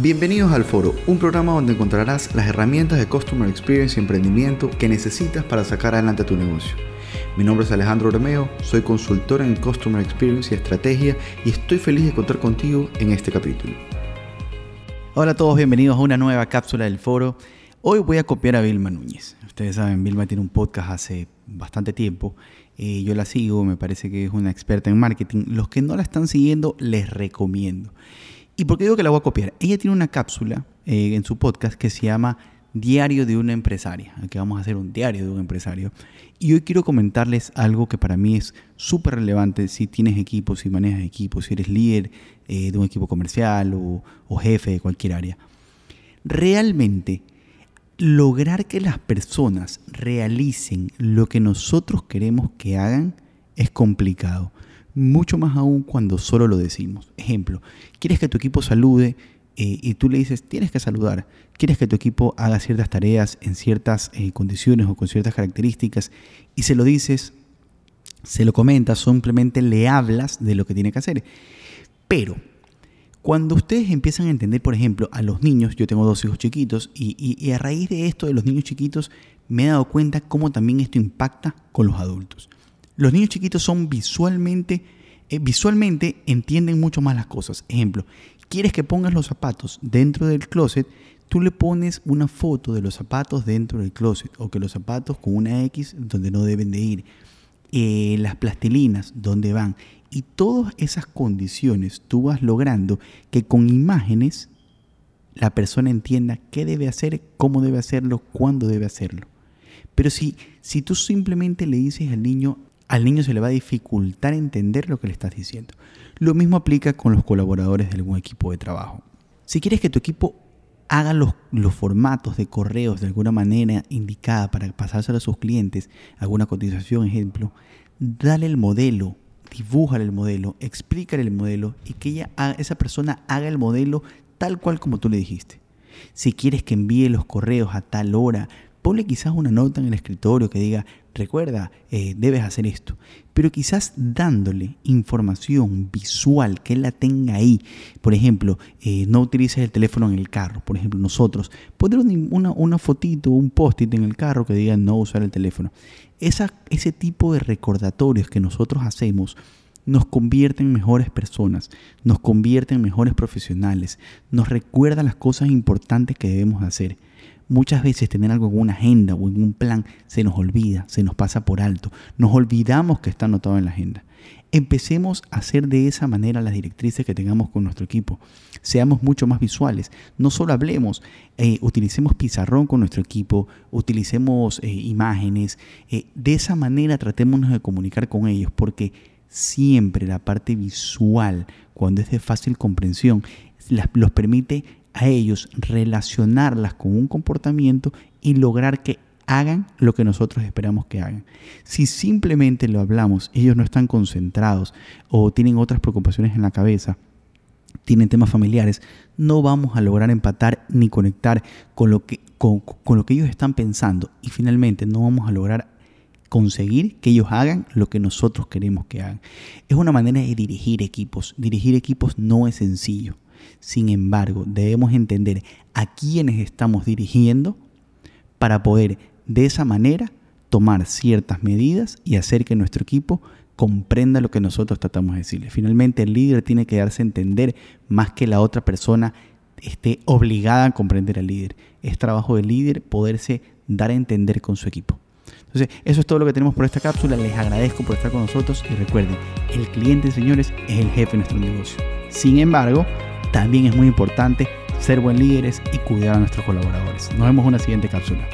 Bienvenidos al Foro, un programa donde encontrarás las herramientas de Customer Experience y emprendimiento que necesitas para sacar adelante tu negocio. Mi nombre es Alejandro Romeo, soy consultor en Customer Experience y Estrategia y estoy feliz de contar contigo en este capítulo. Hola a todos, bienvenidos a una nueva cápsula del Foro. Hoy voy a copiar a Vilma Núñez. Ustedes saben, Vilma tiene un podcast hace bastante tiempo. Eh, yo la sigo, me parece que es una experta en marketing. Los que no la están siguiendo, les recomiendo. ¿Y por qué digo que la voy a copiar? Ella tiene una cápsula eh, en su podcast que se llama Diario de una empresaria. Aquí vamos a hacer un diario de un empresario. Y hoy quiero comentarles algo que para mí es súper relevante si tienes equipos, si manejas equipos, si eres líder eh, de un equipo comercial o jefe de cualquier área. Realmente, lograr que las personas realicen lo que nosotros queremos que hagan es complicado mucho más aún cuando solo lo decimos. Ejemplo, quieres que tu equipo salude eh, y tú le dices, tienes que saludar. Quieres que tu equipo haga ciertas tareas en ciertas eh, condiciones o con ciertas características y se lo dices, se lo comentas, simplemente le hablas de lo que tiene que hacer. Pero cuando ustedes empiezan a entender, por ejemplo, a los niños, yo tengo dos hijos chiquitos y, y a raíz de esto de los niños chiquitos me he dado cuenta cómo también esto impacta con los adultos. Los niños chiquitos son visualmente, eh, visualmente entienden mucho más las cosas. Ejemplo, quieres que pongas los zapatos dentro del closet, tú le pones una foto de los zapatos dentro del closet o que los zapatos con una X donde no deben de ir, eh, las plastilinas donde van y todas esas condiciones tú vas logrando que con imágenes la persona entienda qué debe hacer, cómo debe hacerlo, cuándo debe hacerlo. Pero si, si tú simplemente le dices al niño, al niño se le va a dificultar entender lo que le estás diciendo. Lo mismo aplica con los colaboradores de algún equipo de trabajo. Si quieres que tu equipo haga los, los, formatos de correos de alguna manera indicada para pasárselo a sus clientes, alguna cotización, ejemplo, dale el modelo, dibújale el modelo, explícale el modelo y que ella, esa persona haga el modelo tal cual como tú le dijiste. Si quieres que envíe los correos a tal hora, ponle quizás una nota en el escritorio que diga, recuerda, eh, debes hacer esto. Pero quizás dándole información visual, que él la tenga ahí. Por ejemplo, eh, no utilices el teléfono en el carro. Por ejemplo, nosotros, poner una, una fotito, un post-it en el carro que diga no usar el teléfono. Esa, ese tipo de recordatorios que nosotros hacemos nos convierte en mejores personas, nos convierte en mejores profesionales, nos recuerda las cosas importantes que debemos hacer. Muchas veces tener algo en una agenda o en un plan se nos olvida, se nos pasa por alto, nos olvidamos que está anotado en la agenda. Empecemos a hacer de esa manera las directrices que tengamos con nuestro equipo. Seamos mucho más visuales. No solo hablemos, eh, utilicemos pizarrón con nuestro equipo, utilicemos eh, imágenes. Eh, de esa manera tratémonos de comunicar con ellos porque siempre la parte visual, cuando es de fácil comprensión, los permite a ellos relacionarlas con un comportamiento y lograr que hagan lo que nosotros esperamos que hagan. Si simplemente lo hablamos, ellos no están concentrados o tienen otras preocupaciones en la cabeza, tienen temas familiares, no vamos a lograr empatar ni conectar con lo que, con, lo que ellos están pensando y finalmente no vamos a lograr conseguir que ellos hagan lo que nosotros queremos que hagan. Es una manera de dirigir equipos. Dirigir equipos no es sencillo. Sin embargo, debemos entender a quiénes estamos dirigiendo para poder de esa manera tomar ciertas medidas y hacer que nuestro equipo comprenda lo que nosotros tratamos de decirle. Finalmente, el líder tiene que darse a entender más que la otra persona esté obligada a comprender al líder. Es trabajo del líder poderse dar a entender con su equipo. Entonces, eso es todo lo que tenemos por esta cápsula. Les agradezco por estar con nosotros y recuerden, el cliente, señores, es el jefe de nuestro negocio. Sin embargo, también es muy importante ser buen líderes y cuidar a nuestros colaboradores. Nos vemos en una siguiente cápsula.